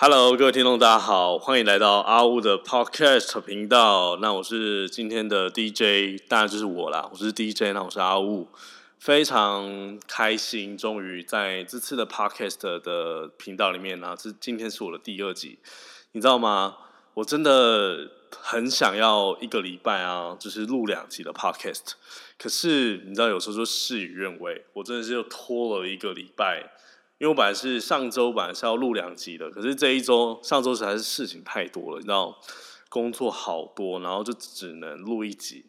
Hello，各位听众，大家好，欢迎来到阿乌的 Podcast 频道。那我是今天的 DJ，当然就是我啦，我是 DJ，那我是阿乌，非常开心，终于在这次的 Podcast 的频道里面呢，这今天是我的第二集，你知道吗？我真的很想要一个礼拜啊，就是录两集的 Podcast，可是你知道，有时候就事与愿违，我真的是又拖了一个礼拜。因为我本来是上周本来是要录两集的，可是这一周上周实在是事情太多了，你知道，工作好多，然后就只能录一集。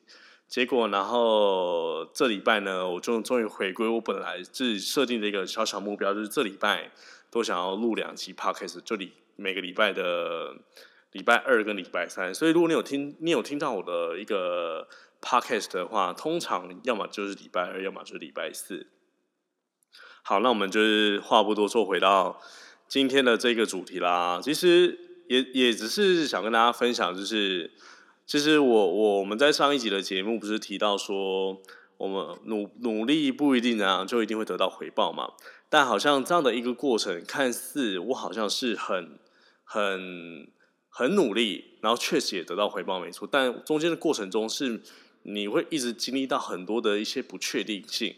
结果，然后这礼拜呢，我就终于回归我本来自己设定的一个小小目标，就是这礼拜都想要录两集 podcast，就礼每个礼拜的礼拜二跟礼拜三。所以，如果你有听，你有听到我的一个 podcast 的话，通常要么就是礼拜二，要么就是礼拜四。好，那我们就是话不多说，回到今天的这个主题啦。其实也也只是想跟大家分享，就是其实我我我们在上一集的节目不是提到说，我们努努力不一定怎样就一定会得到回报嘛。但好像这样的一个过程，看似我好像是很很很努力，然后确实也得到回报没错，但中间的过程中是你会一直经历到很多的一些不确定性。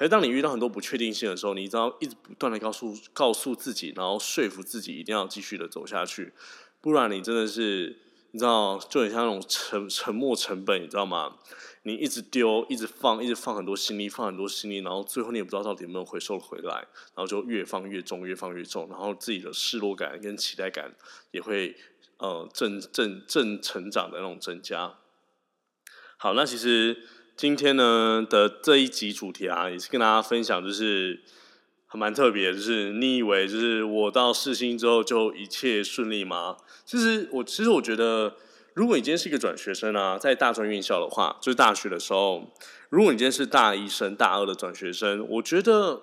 可是当你遇到很多不确定性的时候，你只要一直不断的告诉告诉自己，然后说服自己一定要继续的走下去，不然你真的是你知道就很像那种沉沉没成本，你知道吗？你一直丢，一直放，一直放很多心力，放很多心力，然后最后你也不知道到底能不能回收回来，然后就越放越重，越放越重，然后自己的失落感跟期待感也会呃正正正成长的那种增加。好，那其实。今天呢的这一集主题啊，也是跟大家分享，就是还蛮特别，就是你以为就是我到世新之后就一切顺利吗？其实我其实我觉得，如果你今天是一个转学生啊，在大专院校的话，就是大学的时候，如果你今天是大一升大二的转学生，我觉得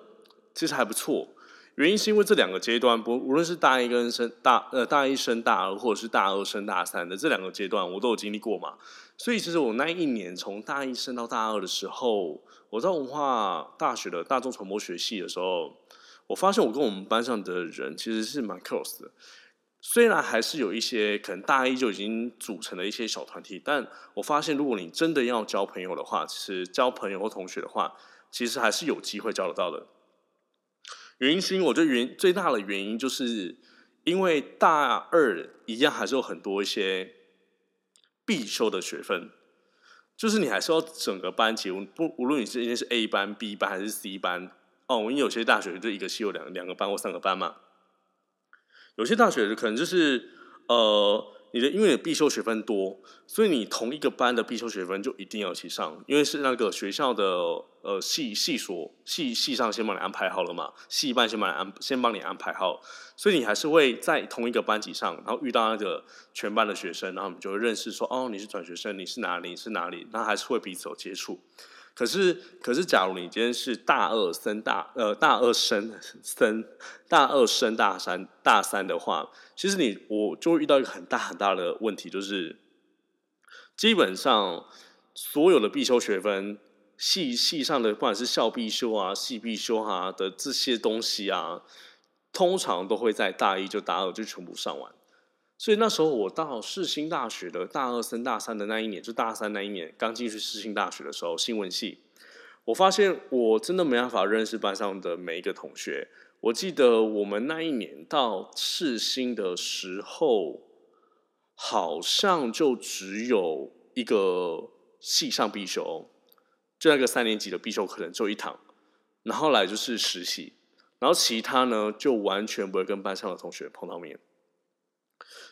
其实还不错。原因是因为这两个阶段，不无论是大一跟升大呃大一升大二，或者是大二升大三的这两个阶段，我都有经历过嘛。所以其实我那一年从大一升到大二的时候，我在文化大学的大众传播学系的时候，我发现我跟我们班上的人其实是蛮 close 的。虽然还是有一些可能大一就已经组成了一些小团体，但我发现如果你真的要交朋友的话，其实交朋友或同学的话，其实还是有机会交得到的。原因是因为我觉得原最大的原因就是因为大二一样还是有很多一些必修的学分，就是你还是要整个班级不无论你是今天是 A 班、B 班还是 C 班哦，因为有些大学就一个系有两两个班或三个班嘛，有些大学可能就是呃。你的因为你必修学分多，所以你同一个班的必修学分就一定要一起上，因为是那个学校的呃系系所系系上先帮你安排好了嘛，系办先帮你安先帮你安排好，所以你还是会在同一个班级上，然后遇到那个全班的学生，然后你就会认识说哦你是转学生，你是哪里你是哪里，那还是会彼此有接触。可是，可是，假如你今天是大二升大呃大二升升大二升大三大三的话，其实你我就会遇到一个很大很大的问题，就是基本上所有的必修学分系系上的，不管是校必修啊、系必修啊的这些东西啊，通常都会在大一就大二就全部上完。所以那时候我到世新大学的大二升大三的那一年，就大三那一年刚进去世新大学的时候，新闻系，我发现我真的没办法认识班上的每一个同学。我记得我们那一年到世新的时候，好像就只有一个系上必修，就那个三年级的必修课程就一堂，然后来就是实习，然后其他呢就完全不会跟班上的同学碰到面。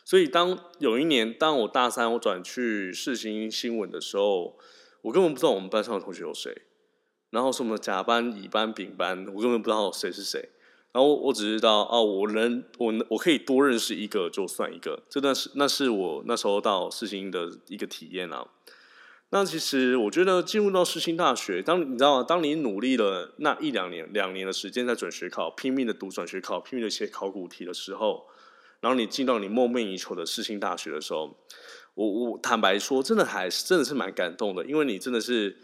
所以，当有一年，当我大三我转去世新新闻的时候，我根本不知道我们班上的同学有谁，然后什么甲班、乙班、丙班，我根本不知道谁是谁。然后我只知道，哦，我能，我我可以多认识一个就算一个。这段是那是我那时候到世新的一个体验啊。那其实我觉得进入到世新大学，当你知道吗，当你努力了那一两年、两年的时间在转学考，拼命的读转学考，拼命的写考古题的时候。然后你进到你梦寐以求的世新大学的时候，我我坦白说，真的还是真的是蛮感动的，因为你真的是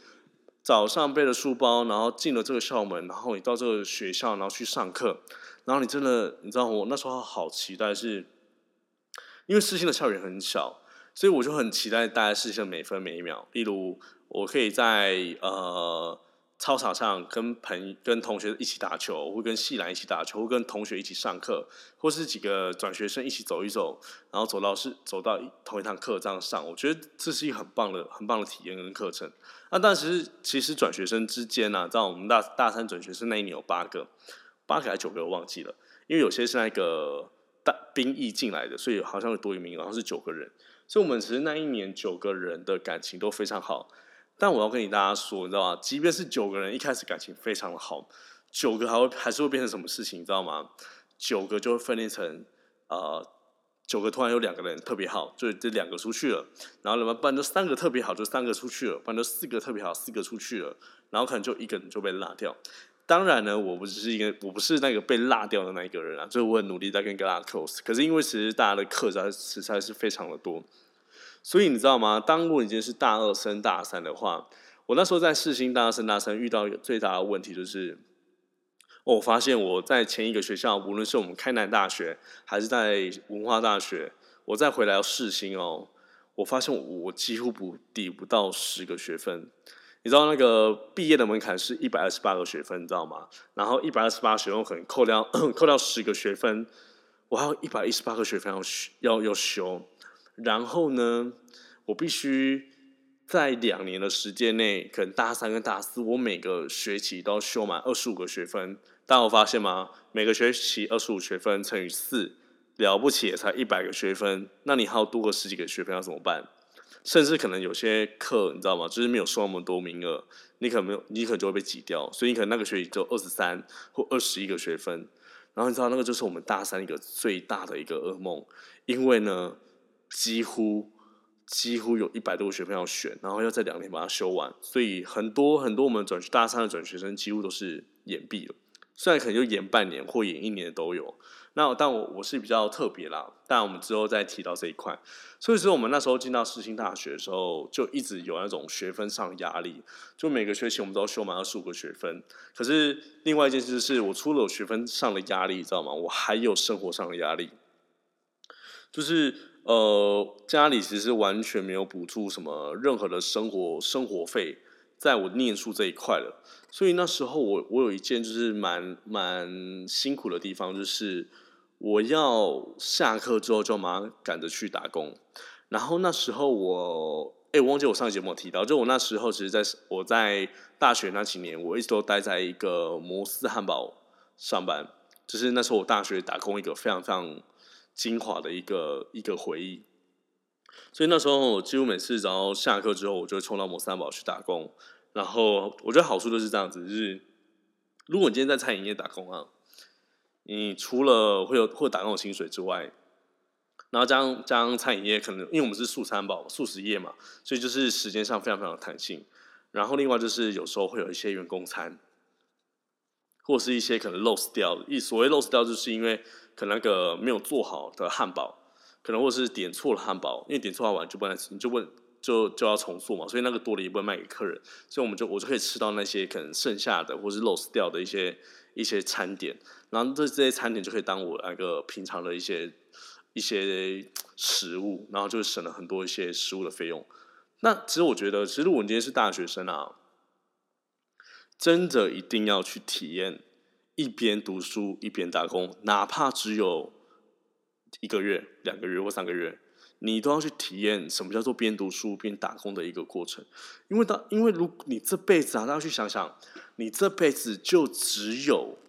早上背着书包，然后进了这个校门，然后你到这个学校，然后去上课，然后你真的，你知道我那时候好期待，是因为世新的校园很小，所以我就很期待大家世新的每分每一秒。例如，我可以在呃。操场上跟朋跟同学一起打球，或跟系篮一起打球，或跟同学一起上课，或是几个转学生一起走一走，然后走到是走到同一堂课这样上，我觉得这是一个很棒的、很棒的体验跟课程。那但是其实转学生之间呢，在我们大大三转学生那一年有八个，八个还是九个我忘记了，因为有些是那个大兵役进来的，所以好像有多一名，然后是九个人，所以我们其实那一年九个人的感情都非常好。但我要跟你大家说，你知道吗？即便是九个人一开始感情非常的好，九个还会还是会变成什么事情，你知道吗？九个就会分裂成呃，九个突然有两个人特别好，就这两个出去了，然后怎么办就三个特别好，就三个出去了，不然就四个特别好，四个出去了，然后可能就一个人就被落掉。当然呢，我不是一个我不是那个被落掉的那一个人啊，所以我很努力在跟大家 close。可是因为其实大家的课在实在是非常的多。所以你知道吗？当如果你今天是大二升大三的话，我那时候在世新大二升大三遇到一个最大的问题就是，我发现我在前一个学校，无论是我们开南大学还是在文化大学，我再回来到世新哦，我发现我几乎不抵不到十个学分。你知道那个毕业的门槛是一百二十八个学分，你知道吗？然后一百二十八学分可能扣掉 扣掉十个学分，我还有一百一十八个学分要要要修。然后呢，我必须在两年的时间内，可能大三跟大四，我每个学期都要修满二十五个学分。大家有发现吗？每个学期二十五学分乘以四，了不起也才一百个学分。那你还要多个十几个学分要怎么办？甚至可能有些课，你知道吗？就是没有收那么多名额，你可能没有，你可能就会被挤掉。所以你可能那个学期只有二十三或二十一个学分。然后你知道那个就是我们大三一个最大的一个噩梦，因为呢。几乎几乎有一百多个学分要选，然后要在两年把它修完，所以很多很多我们转大三的转学生几乎都是延毕了，虽然可能就延半年或延一年都有。那但我我是比较特别啦，但我们之后再提到这一块。所以说我们那时候进到世新大学的时候，就一直有那种学分上的压力，就每个学期我们都要修满二十五个学分。可是另外一件事是我除了有学分上的压力，你知道吗？我还有生活上的压力，就是。呃，家里其实完全没有补助什么任何的生活生活费，在我念书这一块了。所以那时候我我有一件就是蛮蛮辛苦的地方，就是我要下课之后就马上赶着去打工。然后那时候我，哎，我忘记我上节目提到，就我那时候其实在我在大学那几年，我一直都待在一个摩斯汉堡上班，就是那时候我大学打工一个非常非常。精华的一个一个回忆，所以那时候我几乎每次只要下课之后，我就会冲到摩三宝去打工。然后我觉得好处就是这样子，就是如果你今天在餐饮业打工啊，你除了会有会打工薪水之外，然后加上加上餐饮业可能因为我们是素餐宝素食业嘛，所以就是时间上非常非常弹性。然后另外就是有时候会有一些员工餐，或是一些可能 loss 掉，一所谓 loss 掉就是因为。可能那个没有做好的汉堡，可能或者是点错了汉堡，因为点错完就不能吃，你就问就就要重做嘛，所以那个多了也不会卖给客人，所以我们就我就可以吃到那些可能剩下的或是 lost 掉的一些一些餐点，然后这这些餐点就可以当我那个平常的一些一些食物，然后就省了很多一些食物的费用。那其实我觉得，其实我们今天是大学生啊，真的一定要去体验。一边读书一边打工，哪怕只有一个月、两个月或三个月，你都要去体验什么叫做边读书边打工的一个过程。因为当因为如你这辈子啊，大家去想想，你这辈子就只有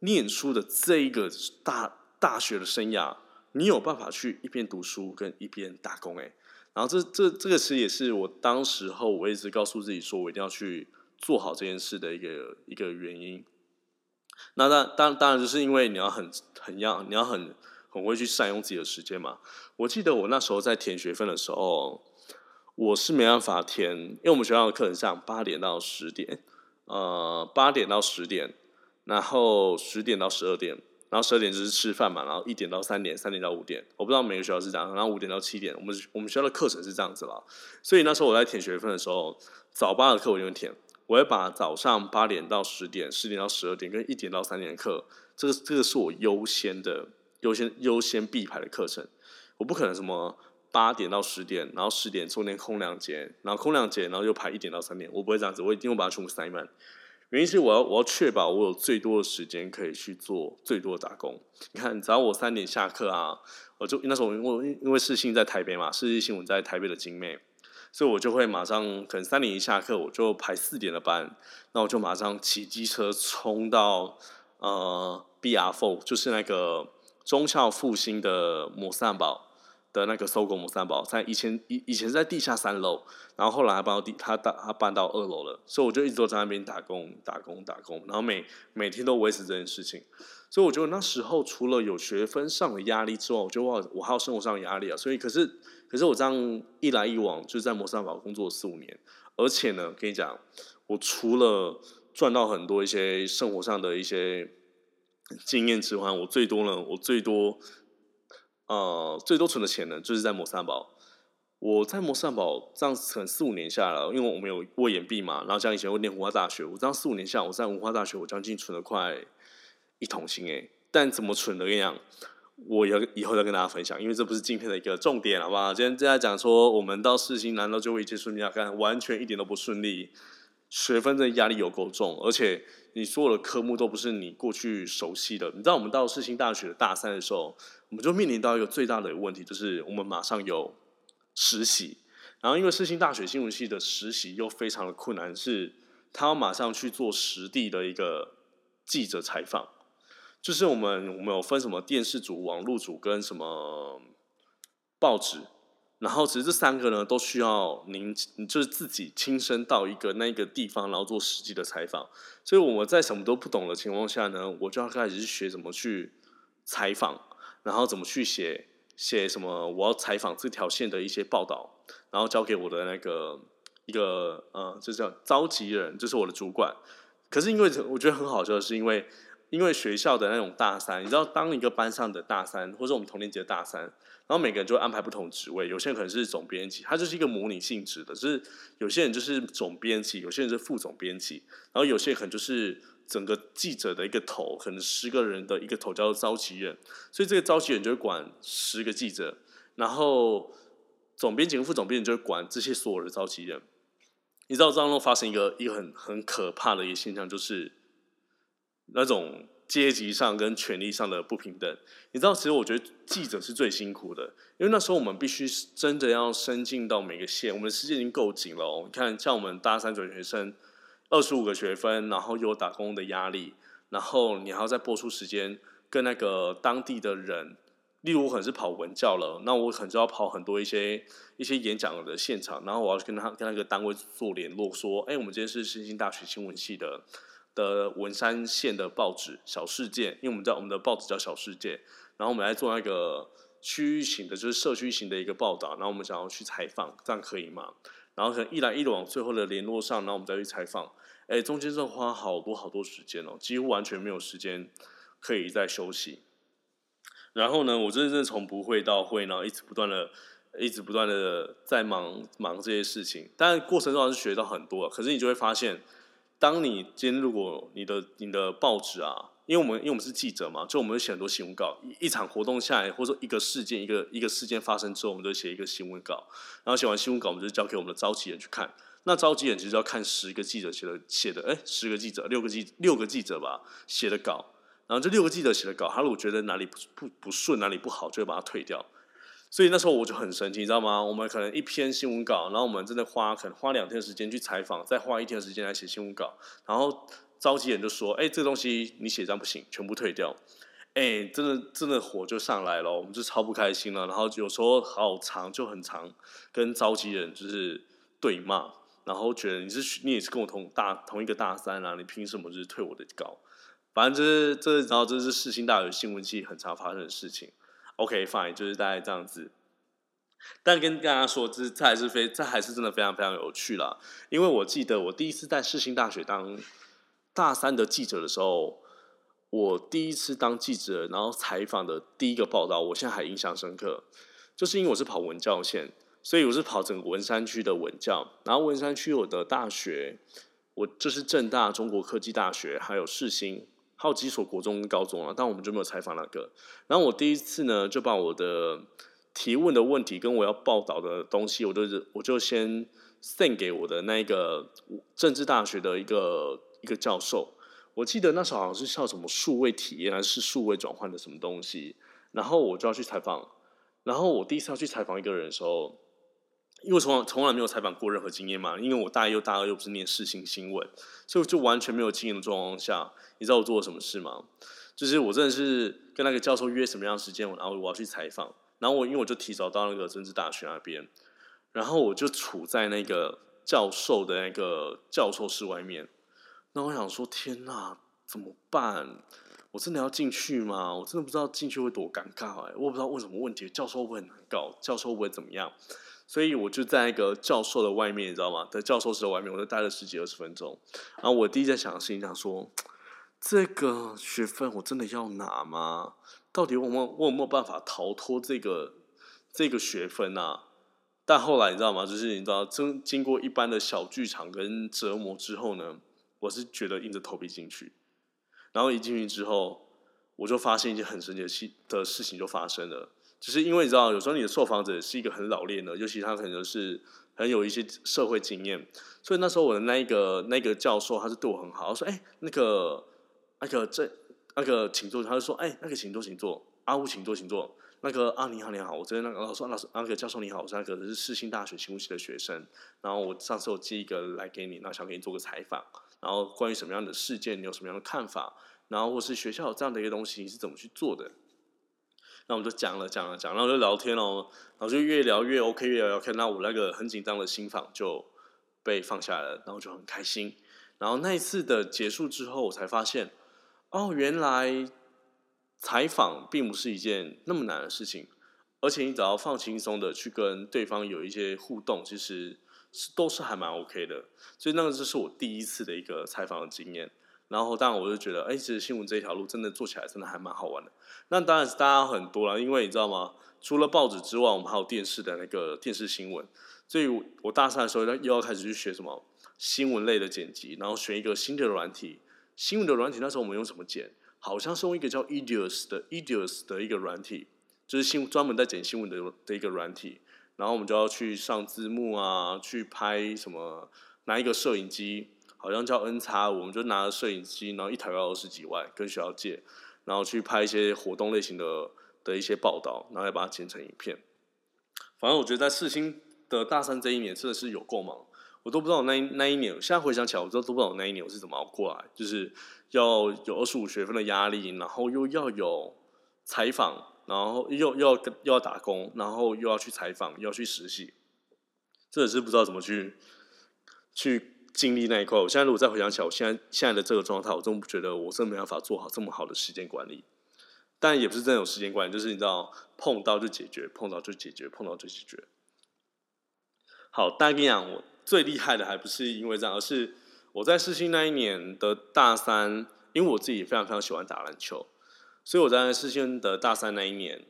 念书的这一个大大学的生涯，你有办法去一边读书跟一边打工哎。然后这这这个其实也是我当时候我一直告诉自己说我一定要去做好这件事的一个一个原因。那当当当然就是因为你要很很要你要很很会去善用自己的时间嘛。我记得我那时候在填学分的时候，我是没办法填，因为我们学校的课程上八点到十点，呃八点到十点，然后十点到十二点，然后十二点就是吃饭嘛，然后一点到三点，三点到五点，我不知道每个学校是这样，然后五点到七点，我们我们学校的课程是这样子了。所以那时候我在填学分的时候，早八的课我就会填。我会把早上八点到十点、十点到十二点跟一点到三点的课，这个这个是我优先的、优先优先必排的课程。我不可能什么八点到十点，然后十点中间空两节，然后空两节，然后又排一点到三点，我不会这样子，我一定会把它全部塞满。原因是我要我要确保我有最多的时间可以去做最多的打工。你看，只要我三点下课啊，我就那时候我因为世新在台北嘛，世新新闻在台北的精妹。所以我就会马上，可能三点一下课，我就排四点的班，那我就马上骑机车冲到呃 B R Four，就是那个中校复兴的摩斯汉堡的那个搜狗摩斯汉堡，在以前以以前在地下三楼，然后后来搬到地，他打他搬到二楼了，所以我就一直都在那边打工打工打工，然后每每天都维持这件事情。所以我觉得那时候除了有学分上的压力之外，我觉得我我还有生活上的压力啊。所以可是可是我这样一来一往，就是在摩斯堡工作四五年，而且呢，跟你讲，我除了赚到很多一些生活上的一些经验之外，我最多呢，我最多呃最多存的钱呢，就是在摩斯堡。我在摩斯堡这样可能四五年下来，因为我们有过眼毕嘛，然后像以前我念文化大学，我这样四五年下，我在文化大学我将近存了快。一桶金诶，但怎么存的？跟你讲，我要以后再跟大家分享，因为这不是今天的一个重点，好不好？今天正在讲说，我们到四星难道就会一切顺利啊？看，完全一点都不顺利，学分的压力有够重，而且你所有的科目都不是你过去熟悉的。你知道，我们到四星大学的大三的时候，我们就面临到一个最大的问题，就是我们马上有实习，然后因为四星大学新闻系的实习又非常的困难，是他要马上去做实地的一个记者采访。就是我们我们有分什么电视组、网络组跟什么报纸，然后其实这三个呢都需要您就是自己亲身到一个那个地方，然后做实际的采访。所以我们在什么都不懂的情况下呢，我就要开始去学怎么去采访，然后怎么去写写什么我要采访这条线的一些报道，然后交给我的那个一个呃，就叫召集人，就是我的主管。可是因为我觉得很好笑是因为。因为学校的那种大三，你知道，当一个班上的大三，或者我们同年级的大三，然后每个人就安排不同职位。有些人可能是总编辑，他就是一个模拟性质的；，就是有些人就是总编辑，有些人是副总编辑，然后有些可能就是整个记者的一个头，可能十个人的一个头叫做召集人。所以这个召集人就会管十个记者，然后总编辑跟副总编辑就会管这些所有的召集人。你知道当中发生一个一个很很可怕的一个现象，就是。那种阶级上跟权力上的不平等，你知道，其实我觉得记者是最辛苦的，因为那时候我们必须真的要伸进到每个县，我们的时间已经够紧了哦。你看，像我们大三转学生，二十五个学分，然后又有打工的压力，然后你还要再播出时间跟那个当地的人，例如我可能是跑文教了，那我可能就要跑很多一些一些演讲的现场，然后我要跟他跟那个单位做联络，说，哎，我们今天是新兴大学新闻系的。的文山县的报纸《小世界》，因为我们知道我们的报纸叫《小世界》，然后我们来做那个区域型的，就是社区型的一个报道，然后我们想要去采访，这样可以吗？然后可能一来一往，最后的联络上，然后我们再去采访，哎，中间是花好多好多时间哦，几乎完全没有时间可以再休息。然后呢，我真正从不会到会，然后一直不断的、一直不断的在忙忙这些事情，但过程中还是学到很多。可是你就会发现。当你今天如果你的你的报纸啊，因为我们因为我们是记者嘛，就我们会写很多新闻稿。一场活动下来，或者说一个事件一个一个事件发生之后，我们就写一个新闻稿。然后写完新闻稿，我们就交给我们的召集人去看。那召集人其实要看十个记者写的写的，哎，十个记者六个记六个记者吧写的稿。然后这六个记者写的稿，他如果觉得哪里不不不顺，哪里不好，就会把它退掉。所以那时候我就很神奇，你知道吗？我们可能一篇新闻稿，然后我们真的花可能花两天时间去采访，再花一天时间来写新闻稿，然后召集人就说：“哎，这东西你写这样不行，全部退掉。”哎，真的真的火就上来了，我们就超不开心了。然后有时候好长就很长，跟召集人就是对骂，然后觉得你是你也是跟我同大同一个大三啊，你凭什么就是退我的稿？反正这是这然后这是世新大学新闻系很常发生的事情。OK，fine，就是大概这样子。但跟大家说，这这还是非这还是真的非常非常有趣啦。因为我记得我第一次在世新大学当大三的记者的时候，我第一次当记者，然后采访的第一个报道，我现在还印象深刻。就是因为我是跑文教线，所以我是跑整个文山区的文教。然后文山区我的大学，我就是正大、中国科技大学，还有世新，还有几所国中高中啊，但我们就没有采访那个。然后我第一次呢，就把我的提问的问题跟我要报道的东西，我就是我就先 send 给我的那个政治大学的一个一个教授。我记得那时候好像是叫什么数位体验还是数位转换的什么东西，然后我就要去采访。然后我第一次要去采访一个人的时候，因为从从来没有采访过任何经验嘛，因为我大一又大二又不是念世新新闻，所以就完全没有经验的状况下，你知道我做了什么事吗？就是我真的是跟那个教授约什么样的时间，然后我要去采访，然后我因为我就提早到那个政治大学那边，然后我就处在那个教授的那个教授室外面，那我想说天哪，怎么办？我真的要进去吗？我真的不知道进去会多尴尬哎！我不知道问什么问题，教授会很难搞，教授会怎么样？所以我就在一个教授的外面，你知道吗？在教授室的外面，我就待了十几二十分钟。然后我第一在想的事情，想说这个学分我真的要拿吗？到底我有我有没有办法逃脱这个这个学分啊？但后来你知道吗？就是你知道，经经过一般的小剧场跟折磨之后呢，我是觉得硬着头皮进去。然后一进去之后，我就发现一件很神奇的事的事情就发生了，就是因为你知道，有时候你的受访者是一个很老练的，尤其他可能是很有一些社会经验，所以那时候我的那一个那个教授他是对我很好，他说：“哎，那个那个这那个请坐。”他就说：“哎，那个请坐，请坐，阿乌请坐，请坐。”那个啊，你好，你好，我这边那个老师，老师，那个教授你好，我是那个是世新大学新闻系的学生，然后我上次我寄一个来给你，那想给你做个采访。然后关于什么样的事件，你有什么样的看法？然后或是学校有这样的一个东西，你是怎么去做的？那我们就讲了讲了讲，然后就聊天哦，然后就越聊越 OK，越聊越 OK。那我那个很紧张的心房就被放下了，然后就很开心。然后那一次的结束之后，我才发现，哦，原来采访并不是一件那么难的事情，而且你只要放轻松的去跟对方有一些互动，其实。是都是还蛮 OK 的，所以那个就是我第一次的一个采访的经验。然后当然我就觉得，哎，其实新闻这一条路真的做起来真的还蛮好玩的。那当然是大家很多了，因为你知道吗？除了报纸之外，我们还有电视的那个电视新闻。所以我大三的时候又要开始去学什么新闻类的剪辑，然后选一个新的软体。新闻的软体那时候我们用什么剪？好像是用一个叫 Edius 的 Edius 的一个软体，就是新专门在剪新闻的的一个软体。然后我们就要去上字幕啊，去拍什么？拿一个摄影机，好像叫 N 叉，我们就拿着摄影机，然后一台要二十几万，跟学校借，然后去拍一些活动类型的的一些报道，然后再把它剪成影片。反正我觉得在世新的大三这一年真的是有够忙，我都不知道那那一年，现在回想起来，我都都不知道那一年我是怎么熬过来，就是要有二十五学分的压力，然后又要有采访。然后又又要跟又要打工，然后又要去采访，又要去实习，这也是不知道怎么去去经历那一块。我现在如果再回想起来，我现在现在的这个状态，我真不觉得我真没办法做好这么好的时间管理。但也不是真的有时间管理，就是你知道碰到就解决，碰到就解决，碰到就解决。好，但跟你讲，我最厉害的还不是因为这样，而是我在世新那一年的大三，因为我自己非常非常喜欢打篮球。所以我在世新的大三那一年，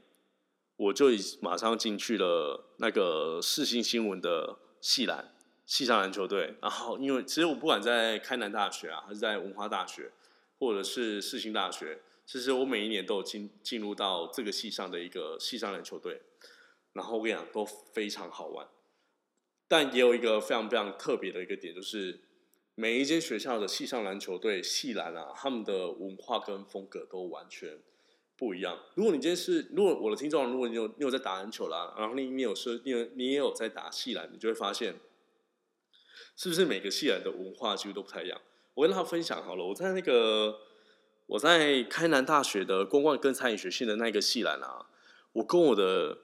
我就已马上进去了那个世新新闻的系篮系上篮球队。然后，因为其实我不管在开南大学啊，还是在文化大学，或者是世新大学，其实我每一年都有进进入到这个系上的一个系上篮球队。然后我跟你讲，都非常好玩。但也有一个非常非常特别的一个点，就是。每一间学校的系上篮球队系篮啊，他们的文化跟风格都完全不一样。如果你今天是，如果我的听众，如果你有你有在打篮球啦，然后你你有是，你有你也有在打系篮，你就会发现，是不是每个系篮的文化几乎都不太一样？我跟他分享好了，我在那个我在开南大学的公关跟餐饮学系的那个系篮啊，我跟我的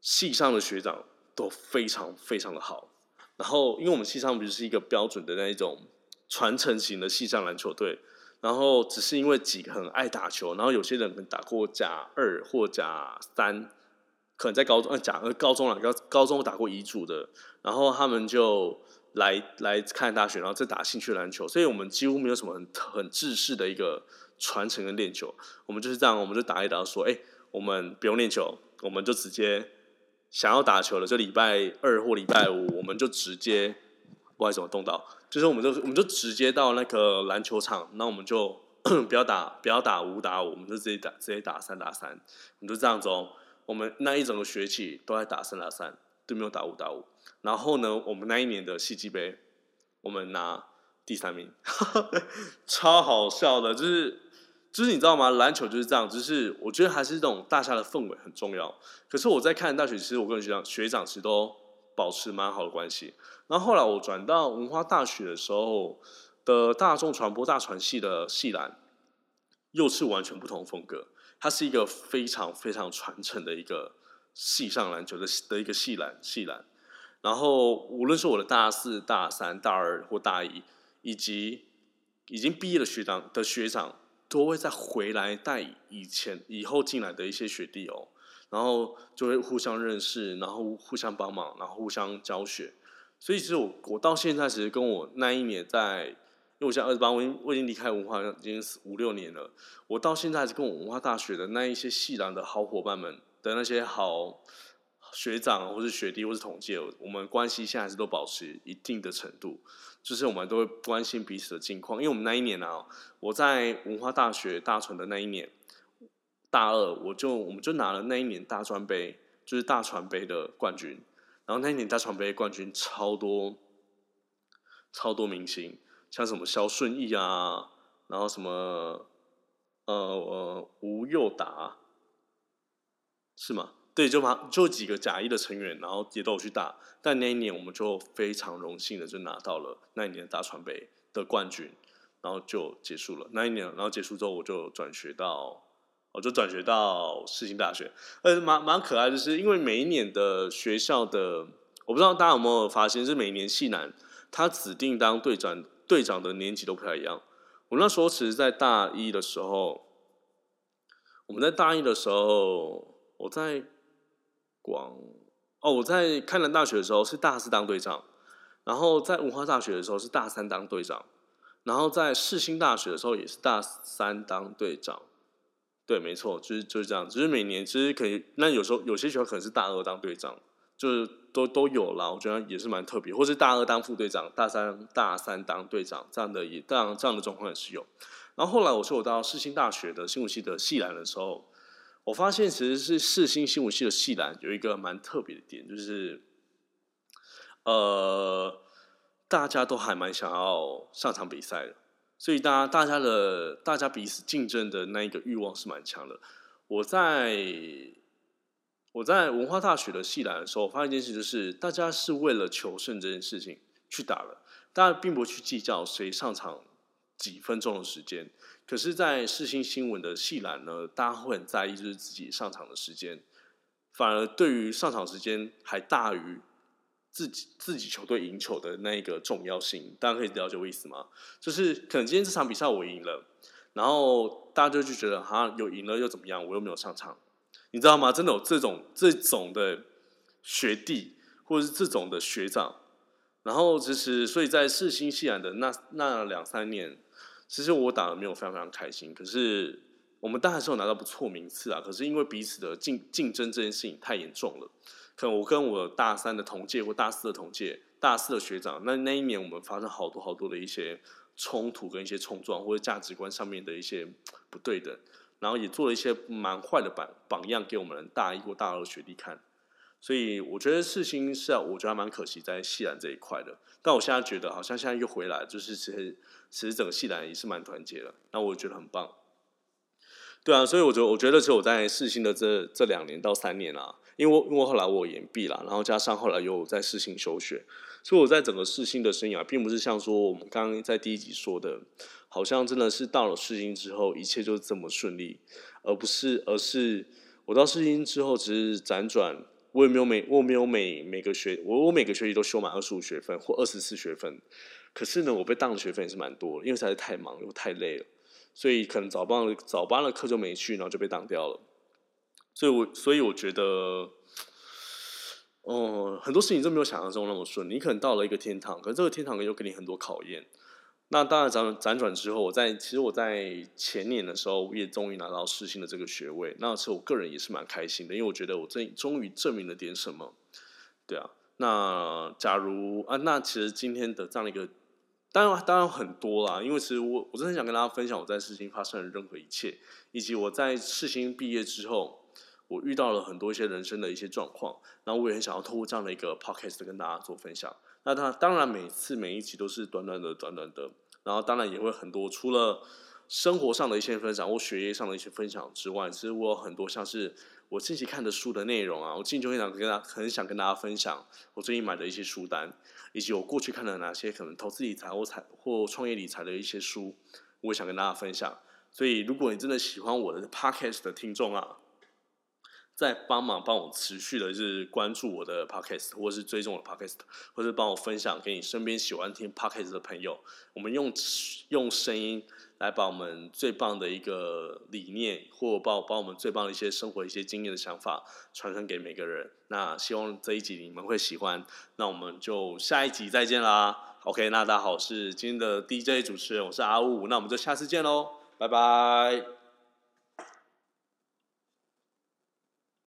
系上的学长都非常非常的好。然后，因为我们系上不是一个标准的那一种传承型的系上篮球队，然后只是因为几个很爱打球，然后有些人可能打过甲二或甲三，可能在高中呃甲呃高中了高高中打过乙组的，然后他们就来来看大学，然后再打兴趣篮球，所以我们几乎没有什么很很制式的一个传承跟练球，我们就是这样，我们就打一打说，哎，我们不用练球，我们就直接。想要打球了，就礼拜二或礼拜五，我们就直接不管怎么，动到，就是我们就我们就直接到那个篮球场，那我们就 不要打不要打五打五，我们就直接打直接打三打三，我们就这样子哦。我们那一整个学期都在打三打三，都没有打五打五。然后呢，我们那一年的戏剧杯，我们拿第三名，超好笑的，就是就是你知道吗？篮球就是这样，就是我觉得还是这种大家的氛围很重要。可是我在看大学，其实我跟学长学长其实都保持蛮好的关系。然后后来我转到文化大学的时候的大众传播大传系的系篮，又是完全不同风格。它是一个非常非常传承的一个系上篮球的的一个系篮系篮。然后无论是我的大四、大三、大二或大一，以及已经毕业的学长的学长，都会再回来带以前以后进来的一些学弟哦。然后就会互相认识，然后互相帮忙，然后互相教学。所以其实我我到现在其实跟我那一年在，因为我现在二十八，我已经我已经离开文化已经五六年了。我到现在还是跟我文化大学的那一些系篮的好伙伴们的那些好学长或是学弟或是同届，我们关系现在还是都保持一定的程度，就是我们都会关心彼此的近况。因为我们那一年啊，我在文化大学大传的那一年，大二我就我们就拿了那一年大专杯，就是大传杯的冠军。然后那一年大传杯冠军超多，超多明星，像什么肖顺义啊，然后什么呃呃吴又达，是吗？对，就嘛就几个假一的成员，然后也都有去打。但那一年我们就非常荣幸的就拿到了那一年大传杯的冠军，然后就结束了。那一年，然后结束之后我就转学到。我就转学到世新大学，呃，蛮蛮可爱，就是因为每一年的学校的，我不知道大家有没有发现，是每一年系男他指定当队长，队长的年级都不太一样。我那时候其实，在大一的时候，我们在大一的时候，我在广，哦，我在开南大学的时候是大四当队长，然后在文化大学的时候是大三当队长，然后在世新大学的时候也是大三当队长。对，没错，就是就是这样。只是每年其实可以，那有时候有些学校可能是大二当队长，就是都都有啦。我觉得也是蛮特别，或是大二当副队长，大三大三当队长，这样的也这样这样的状况也是有。然后后来我说我到世新大学的新闻系的系栏的时候，我发现其实是世新新闻系的系篮有一个蛮特别的点，就是呃，大家都还蛮想要上场比赛的。所以，大家大家的大家彼此竞争的那一个欲望是蛮强的。我在我在文化大学的系篮的时候，发现一件事，就是大家是为了求胜这件事情去打了，大家并不去计较谁上场几分钟的时间。可是，在世新新闻的系篮呢，大家会很在意就是自己上场的时间，反而对于上场时间还大于。自己自己球队赢球的那一个重要性，大家可以了解我意思吗？就是可能今天这场比赛我赢了，然后大家就就觉得哈有赢了又怎么样？我又没有上场，你知道吗？真的有这种这种的学弟或者是这种的学长，然后其实所以在世新西兰的那那两三年，其实我打的没有非常非常开心。可是我们当然是有拿到不错名次啊，可是因为彼此的竞竞争这件事情太严重了。可能我跟我大三的同届或大四的同届、大四的学长，那那一年我们发生好多好多的一些冲突跟一些冲撞，或者价值观上面的一些不对等，然后也做了一些蛮坏的榜榜样给我们大一或大二的学弟看。所以我觉得事情是啊，我觉得蛮可惜在西兰这一块的。但我现在觉得好像现在又回来，就是其实其实整个西兰也是蛮团结的，那我觉得很棒。对啊，所以我觉得我觉得其实我在世新的这这两年到三年啊。因为因为后来我延毕了，然后加上后来又在世新休学，所以我在整个世新的生涯，并不是像说我们刚刚在第一集说的，好像真的是到了世新之后，一切就这么顺利，而不是，而是我到世新之后，只是辗转，我也没有每我没有每每个学我我每个学期都修满二十五学分或二十四学分，可是呢，我被当的学分也是蛮多，因为实在是太忙又太累了，所以可能早班早班的课就没去，然后就被当掉了。所以，我所以我觉得，哦，很多事情都没有想象中那么顺。你可能到了一个天堂，可是这个天堂又给你很多考验。那当然，辗辗转之后，我在其实我在前年的时候，也终于拿到世新的这个学位。那其实我个人也是蛮开心的，因为我觉得我这终于证明了点什么。对啊，那假如啊，那其实今天的这样的一个，当然当然很多啦，因为其实我我真的想跟大家分享我在世新发生的任何一切，以及我在世新毕业之后，我遇到了很多一些人生的一些状况，那我也很想要透过这样的一个 podcast 跟大家做分享。那他当然每次每一集都是短短的短短的，然后当然也会很多除了。生活上的一些分享或学业上的一些分享之外，其实我有很多像是我近期看的书的内容啊，我近期就很想跟大很想跟大家分享我最近买的一些书单，以及我过去看了哪些可能投资理财或财或创业理财的一些书，我也想跟大家分享。所以，如果你真的喜欢我的 podcast 的听众啊。在帮忙帮我持续的，就是关注我的 podcast，或是追踪我的 podcast，或是帮我分享给你身边喜欢听 podcast 的朋友。我们用用声音来把我们最棒的一个理念，或把把我们最棒的一些生活一些经验的想法传承给每个人。那希望这一集你们会喜欢。那我们就下一集再见啦。OK，那大家好，我是今天的 DJ 主持人，我是阿五。那我们就下次见喽，拜拜。